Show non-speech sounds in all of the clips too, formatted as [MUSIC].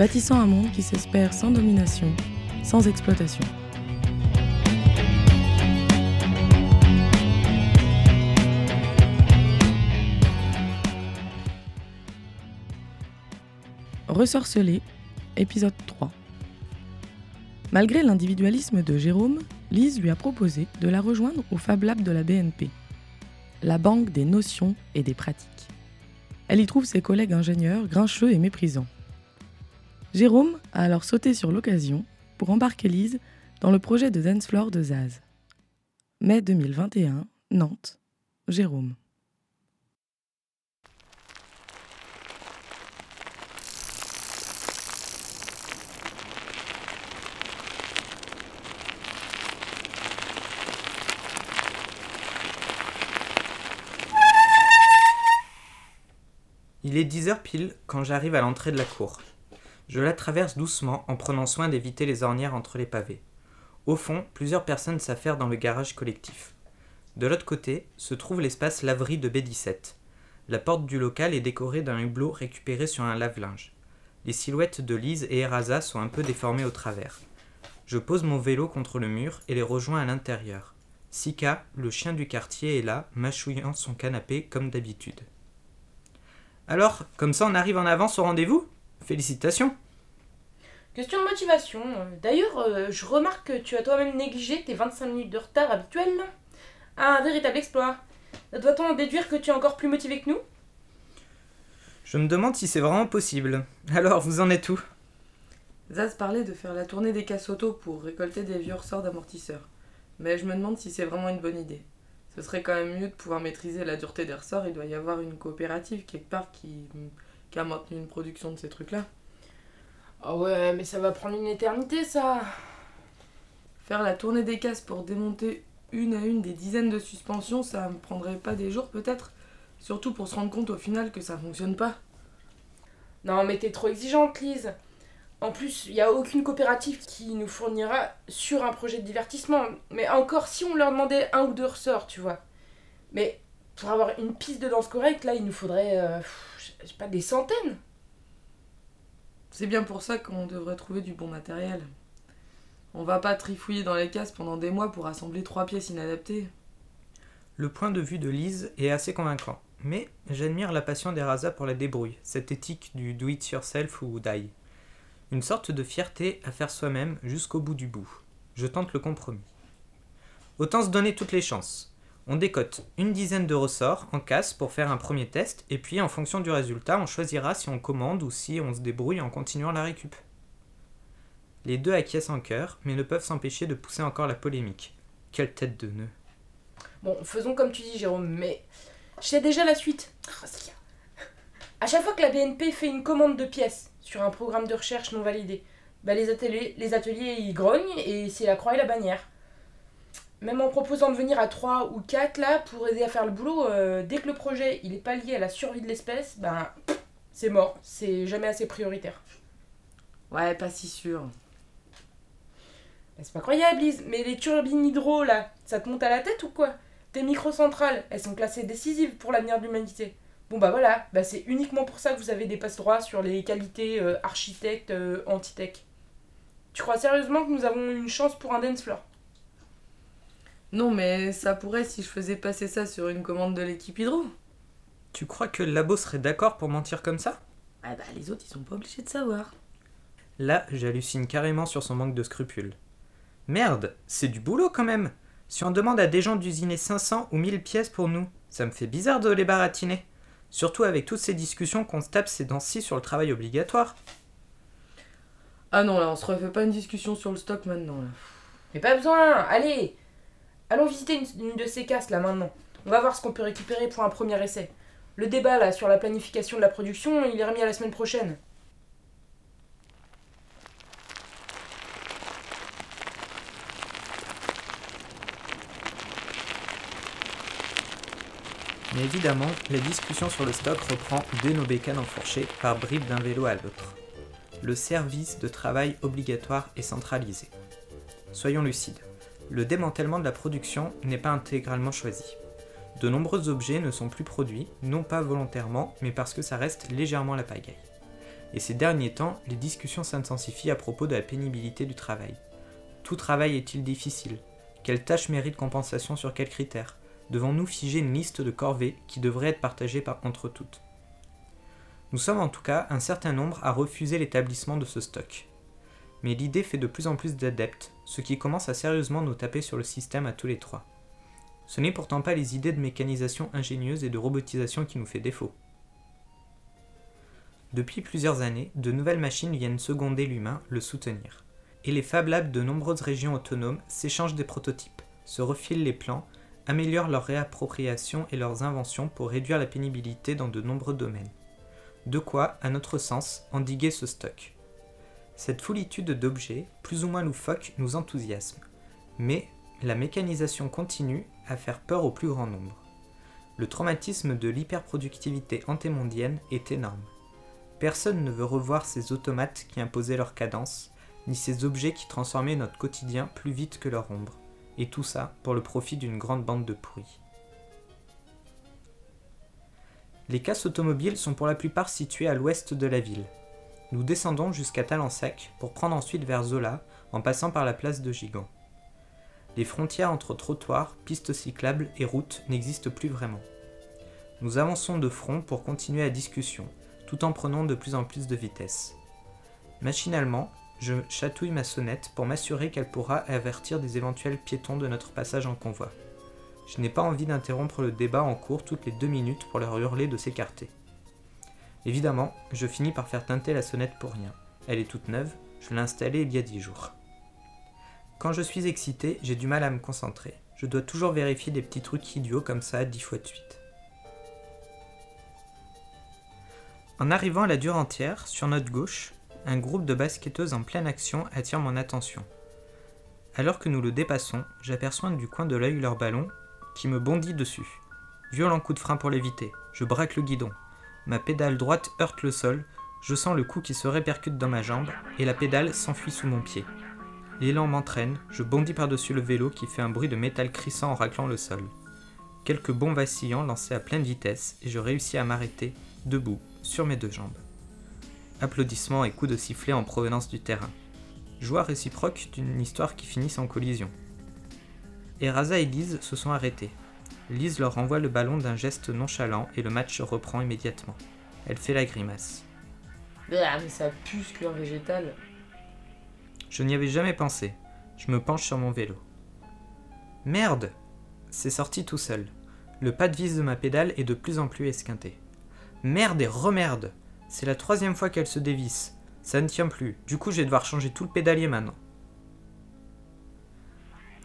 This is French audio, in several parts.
bâtissant un monde qui s'espère sans domination, sans exploitation. Ressorcelé, épisode 3. Malgré l'individualisme de Jérôme, Lise lui a proposé de la rejoindre au Fab Lab de la BNP, la banque des notions et des pratiques. Elle y trouve ses collègues ingénieurs grincheux et méprisants. Jérôme a alors sauté sur l'occasion pour embarquer Lise dans le projet de dance floor de Zaz. Mai 2021, Nantes. Jérôme. Il est 10 heures pile quand j'arrive à l'entrée de la cour. Je la traverse doucement en prenant soin d'éviter les ornières entre les pavés. Au fond, plusieurs personnes s'affairent dans le garage collectif. De l'autre côté se trouve l'espace laverie de B17. La porte du local est décorée d'un hublot récupéré sur un lave-linge. Les silhouettes de Lise et Eraza sont un peu déformées au travers. Je pose mon vélo contre le mur et les rejoins à l'intérieur. Sika, le chien du quartier, est là, mâchouillant son canapé comme d'habitude. Alors, comme ça on arrive en avance au rendez-vous? Félicitations Question de motivation. D'ailleurs, euh, je remarque que tu as toi-même négligé tes 25 minutes de retard habituels. Un véritable exploit. Doit-on en déduire que tu es encore plus motivé que nous? Je me demande si c'est vraiment possible. Alors, vous en êtes où? Zaz parlait de faire la tournée des casses auto pour récolter des vieux ressorts d'amortisseurs. Mais je me demande si c'est vraiment une bonne idée. Ce serait quand même mieux de pouvoir maîtriser la dureté des ressorts. Il doit y avoir une coopérative quelque part qui, qui a maintenu une production de ces trucs-là. Ah ouais, mais ça va prendre une éternité ça. Faire la tournée des casses pour démonter une à une des dizaines de suspensions, ça me prendrait pas des jours peut-être Surtout pour se rendre compte au final que ça fonctionne pas. Non, mais t'es trop exigeante, Lise. En plus, il n'y a aucune coopérative qui nous fournira sur un projet de divertissement. Mais encore, si on leur demandait un ou deux ressorts, tu vois. Mais pour avoir une piste de danse correcte, là, il nous faudrait, euh, je sais pas, des centaines. C'est bien pour ça qu'on devrait trouver du bon matériel. On va pas trifouiller dans les cases pendant des mois pour assembler trois pièces inadaptées. Le point de vue de Lise est assez convaincant. Mais j'admire la passion d'Eraza pour la débrouille, cette éthique du do it yourself ou die. Une sorte de fierté à faire soi-même jusqu'au bout du bout. Je tente le compromis. Autant se donner toutes les chances. On décote une dizaine de ressorts en casse pour faire un premier test, et puis en fonction du résultat, on choisira si on commande ou si on se débrouille en continuant la récup. Les deux acquiescent en cœur, mais ne peuvent s'empêcher de pousser encore la polémique. Quelle tête de nœud. Bon, faisons comme tu dis, Jérôme, mais je sais déjà la suite. Bien. À chaque fois que la BNP fait une commande de pièces sur un programme de recherche non validé, bah les, ateliers, les ateliers y grognent et c'est la croix et la bannière. Même en proposant de venir à 3 ou 4 là pour aider à faire le boulot, euh, dès que le projet il est pas lié à la survie de l'espèce, ben c'est mort, c'est jamais assez prioritaire. Ouais, pas si sûr. Mais C'est pas croyable, Lise, mais les turbines hydro là, ça te monte à la tête ou quoi? Tes microcentrales, elles sont classées décisives pour l'avenir de l'humanité. Bon bah voilà, bah c'est uniquement pour ça que vous avez des passe droits sur les qualités euh, architecte, euh, anti-tech. Tu crois sérieusement que nous avons une chance pour un dance floor? Non, mais ça pourrait si je faisais passer ça sur une commande de l'équipe Hydro. Tu crois que le labo serait d'accord pour mentir comme ça? Ah bah les autres ils sont pas obligés de savoir. Là, j'hallucine carrément sur son manque de scrupules. Merde, c'est du boulot quand même. Si on demande à des gens d'usiner 500 ou 1000 pièces pour nous, ça me fait bizarre de les baratiner. Surtout avec toutes ces discussions qu'on se tape ces temps-ci sur le travail obligatoire. Ah non, là on se refait pas une discussion sur le stock maintenant là. Mais pas besoin, allez Allons visiter une, de ces casques là maintenant. On va voir ce qu'on peut récupérer pour un premier essai. Le débat là sur la planification de la production, il est remis à la semaine prochaine. Mais évidemment, la discussion sur le stock reprend dès nos bécanes enfourchées par bribes d'un vélo à l'autre. Le service de travail obligatoire est centralisé. Soyons lucides le démantèlement de la production n'est pas intégralement choisi. De nombreux objets ne sont plus produits, non pas volontairement, mais parce que ça reste légèrement la pagaille. Et ces derniers temps, les discussions s'intensifient à propos de la pénibilité du travail. Tout travail est-il difficile? Quelle tâche mérite compensation sur quels critères? Devons-nous figer une liste de corvées qui devrait être partagée par entre toutes? Nous sommes en tout cas un certain nombre à refuser l'établissement de ce stock. Mais l'idée fait de plus en plus d'adeptes, ce qui commence à sérieusement nous taper sur le système à tous les trois. Ce n'est pourtant pas les idées de mécanisation ingénieuse et de robotisation qui nous fait défaut. Depuis plusieurs années, de nouvelles machines viennent seconder l'humain, le soutenir. Et les Fab Labs de nombreuses régions autonomes s'échangent des prototypes, se refilent les plans, améliorent leur réappropriation et leurs inventions pour réduire la pénibilité dans de nombreux domaines. De quoi, à notre sens, endiguer ce stock. Cette foulitude d'objets, plus ou moins loufoques, nous enthousiasme. Mais la mécanisation continue à faire peur au plus grand nombre. Le traumatisme de l'hyperproductivité antémondienne est énorme. Personne ne veut revoir ces automates qui imposaient leur cadence, ni ces objets qui transformaient notre quotidien plus vite que leur ombre. Et tout ça pour le profit d'une grande bande de pourris. Les casses automobiles sont pour la plupart situées à l'ouest de la ville. Nous descendons jusqu'à Talensac pour prendre ensuite vers Zola en passant par la place de Gigant. Les frontières entre trottoirs, pistes cyclables et routes n'existent plus vraiment. Nous avançons de front pour continuer la discussion, tout en prenant de plus en plus de vitesse. Machinalement, je chatouille ma sonnette pour m'assurer qu'elle pourra avertir des éventuels piétons de notre passage en convoi. Je n'ai pas envie d'interrompre le débat en cours toutes les deux minutes pour leur hurler de s'écarter. Évidemment, je finis par faire teinter la sonnette pour rien. Elle est toute neuve, je l'ai installée il y a dix jours. Quand je suis excité, j'ai du mal à me concentrer. Je dois toujours vérifier des petits trucs idiots comme ça dix fois de suite. En arrivant à la dure entière, sur notre gauche, un groupe de basketteuses en pleine action attire mon attention. Alors que nous le dépassons, j'aperçois du coin de l'œil leur ballon qui me bondit dessus. Violent coup de frein pour l'éviter. Je braque le guidon. Ma pédale droite heurte le sol, je sens le coup qui se répercute dans ma jambe et la pédale s'enfuit sous mon pied. L'élan m'entraîne, je bondis par-dessus le vélo qui fait un bruit de métal crissant en raclant le sol. Quelques bonds vacillants lancés à pleine vitesse et je réussis à m'arrêter, debout, sur mes deux jambes. Applaudissements et coups de sifflet en provenance du terrain. Joie réciproque d'une histoire qui finit sans collision. Eraza et Lise se sont arrêtés. Lise leur renvoie le ballon d'un geste nonchalant et le match reprend immédiatement. Elle fait la grimace. Ah, mais ça pue ce cuir végétal. Je n'y avais jamais pensé. Je me penche sur mon vélo. Merde C'est sorti tout seul. Le pas de vis de ma pédale est de plus en plus esquinté. Merde et remerde C'est la troisième fois qu'elle se dévisse. Ça ne tient plus. Du coup, je vais devoir changer tout le pédalier maintenant.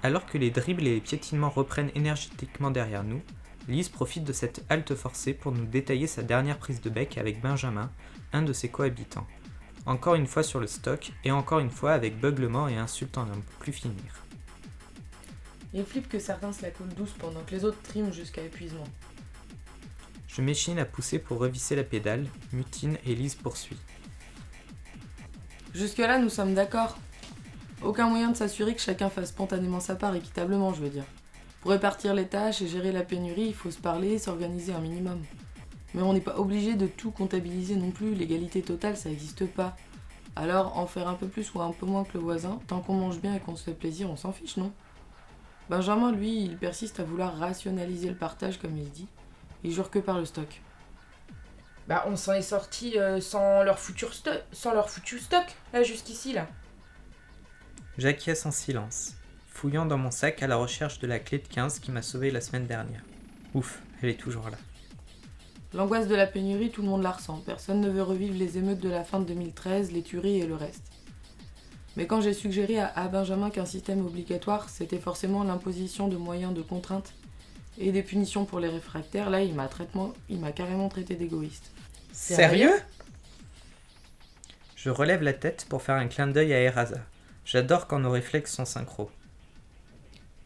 Alors que les dribbles et les piétinements reprennent énergétiquement derrière nous, Lise profite de cette halte forcée pour nous détailler sa dernière prise de bec avec Benjamin, un de ses cohabitants. Encore une fois sur le stock, et encore une fois avec beuglement et insultant à n'en plus finir. Il flippe que certains se la coulent douce pendant que les autres triment jusqu'à épuisement. Je m'échine à pousser pour revisser la pédale, mutine et Lise poursuit. Jusque-là, nous sommes d'accord. Aucun moyen de s'assurer que chacun fasse spontanément sa part équitablement, je veux dire. Pour répartir les tâches et gérer la pénurie, il faut se parler s'organiser un minimum. Mais on n'est pas obligé de tout comptabiliser non plus, l'égalité totale ça n'existe pas. Alors en faire un peu plus ou un peu moins que le voisin, tant qu'on mange bien et qu'on se fait plaisir, on s'en fiche, non? Benjamin, lui, il persiste à vouloir rationaliser le partage comme il dit. Il jure que par le stock. Bah, on s'en est sorti euh, sans leur sans leur foutu stock, là, jusqu'ici, là. J'acquiesce en silence, fouillant dans mon sac à la recherche de la clé de 15 qui m'a sauvé la semaine dernière. Ouf, elle est toujours là. L'angoisse de la pénurie, tout le monde la ressent. Personne ne veut revivre les émeutes de la fin de 2013, les tueries et le reste. Mais quand j'ai suggéré à, Benjamin qu'un système obligatoire, c'était forcément l'imposition de moyens de contrainte et des punitions pour les réfractaires, là, il m'a traitement, il m'a carrément traité d'égoïste. Sérieux? Je relève la tête pour faire un clin d'œil à Eraza. J'adore quand nos réflexes sont synchro.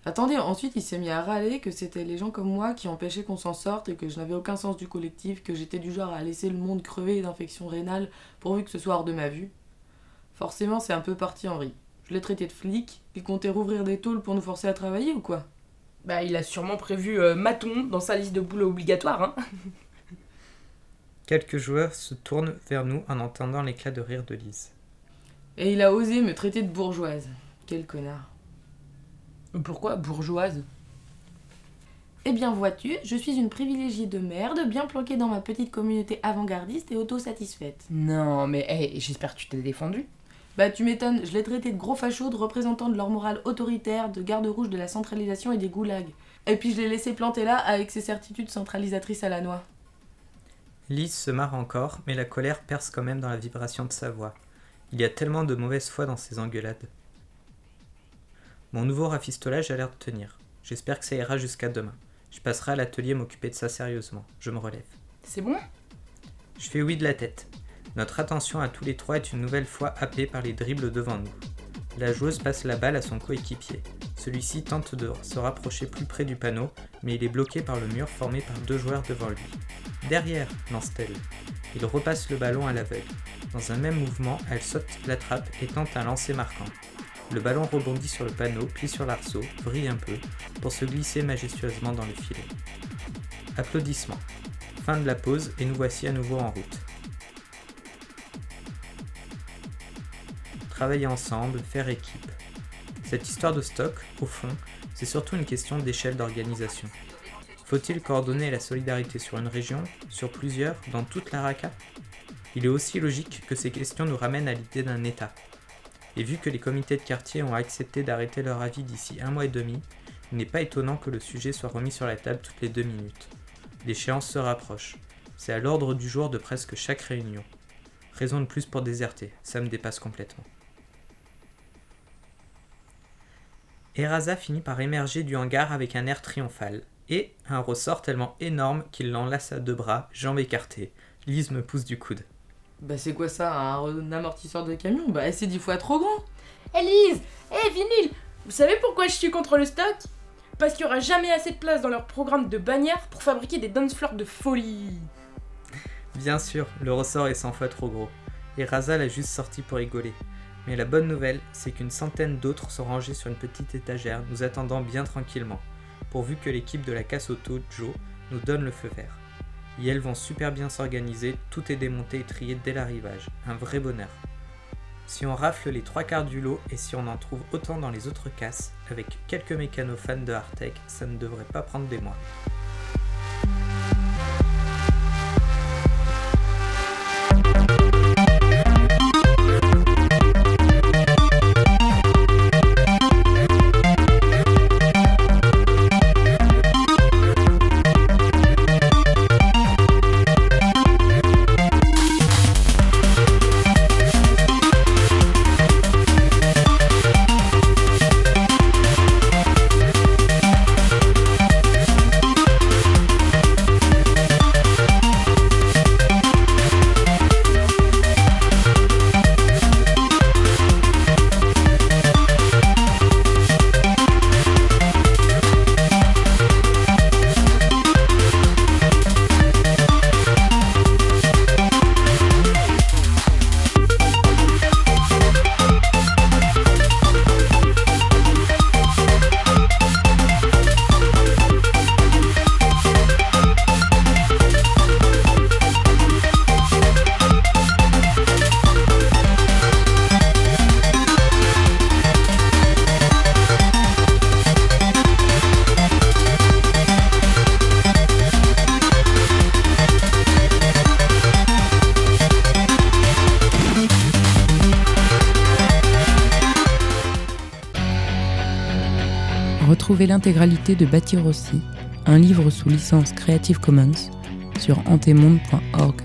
Attendez, ensuite il s'est mis à râler que c'était les gens comme moi qui empêchaient qu'on s'en sorte et que je n'avais aucun sens du collectif, que j'étais du genre à laisser le monde crever d'infections rénales pourvu que ce soit hors de ma vue. Forcément, c'est un peu parti en riz. Je l'ai traité de flic, il comptait rouvrir des tôles pour nous forcer à travailler ou quoi? Bah, il a sûrement prévu euh, Maton dans sa liste de boulot obligatoire, hein. [LAUGHS] Quelques joueurs se tournent vers nous en entendant l'éclat de rire de Lise. Et il a osé me traiter de bourgeoise. Quel connard. Pourquoi bourgeoise? Eh bien, vois-tu, je suis une privilégiée de merde, bien planquée dans ma petite communauté avant-gardiste et autosatisfaite. Non, mais hey, j'espère que tu t'es défendu. Bah, tu m'étonnes, je l'ai traité de gros fachos, de représentants de leur morale autoritaire, de garde-rouge de la centralisation et des goulags. Et puis je l'ai laissé planter là avec ses certitudes centralisatrices à la noix. Lise se marre encore, mais la colère perce quand même dans la vibration de sa voix. Il y a tellement de mauvaise foi dans ces engueulades. Mon nouveau rafistolage a l'air de tenir. J'espère que ça ira jusqu'à demain. Je passerai à l'atelier m'occuper de ça sérieusement. Je me relève. C'est bon? Je fais oui de la tête. Notre attention à tous les trois est une nouvelle fois happée par les dribbles devant nous. La joueuse passe la balle à son coéquipier. Celui-ci tente de se rapprocher plus près du panneau, mais il est bloqué par le mur formé par deux joueurs devant lui. Derrière, lance-t-elle. Il repasse le ballon à l'aveugle. Dans un même mouvement, elle saute la trappe et tente un lancer marquant. Le ballon rebondit sur le panneau, plie sur l'arceau, brille un peu, pour se glisser majestueusement dans le filet. Applaudissements. Fin de la pause et nous voici à nouveau en route. Travailler ensemble, faire équipe. Cette histoire de stock, au fond, c'est surtout une question d'échelle d'organisation. Faut-il coordonner la solidarité sur une région, sur plusieurs, dans toute la RACA Il est aussi logique que ces questions nous ramènent à l'idée d'un État. Et vu que les comités de quartier ont accepté d'arrêter leur avis d'ici un mois et demi, il n'est pas étonnant que le sujet soit remis sur la table toutes les deux minutes. L'échéance se rapproche. C'est à l'ordre du jour de presque chaque réunion. Raison de plus pour déserter, ça me dépasse complètement. Eraza finit par émerger du hangar avec un air triomphal, et un ressort tellement énorme qu'il l'enlace à deux bras, jambes écartées. Lise me pousse du coude. Bah, c'est quoi ça, un amortisseur de camion? Bah, c'est dix fois trop grand Elise Hé, vinyle Vous savez pourquoi je suis contre le stock? Parce qu'il y aura jamais assez de place dans leur programme de bannières pour fabriquer des dance floors de folie. Bien sûr, le ressort est 100 fois trop gros. Et Raza l'a juste sorti pour rigoler. Mais la bonne nouvelle, c'est qu'une centaine d'autres sont rangés sur une petite étagère, nous attendant bien tranquillement, pourvu que l'équipe de la casse auto, Joe, nous donne le feu vert. Et elles vont super bien s'organiser, tout est démonté et trié dès l'arrivage. Un vrai bonheur. Si on rafle les trois quarts du lot et si on en trouve autant dans les autres casses, avec quelques mécanos fans de Hardtech, ça ne devrait pas prendre des mois. Retrouvez l'intégralité de Bâtir aussi, un livre sous licence Creative Commons, sur antemonde.org.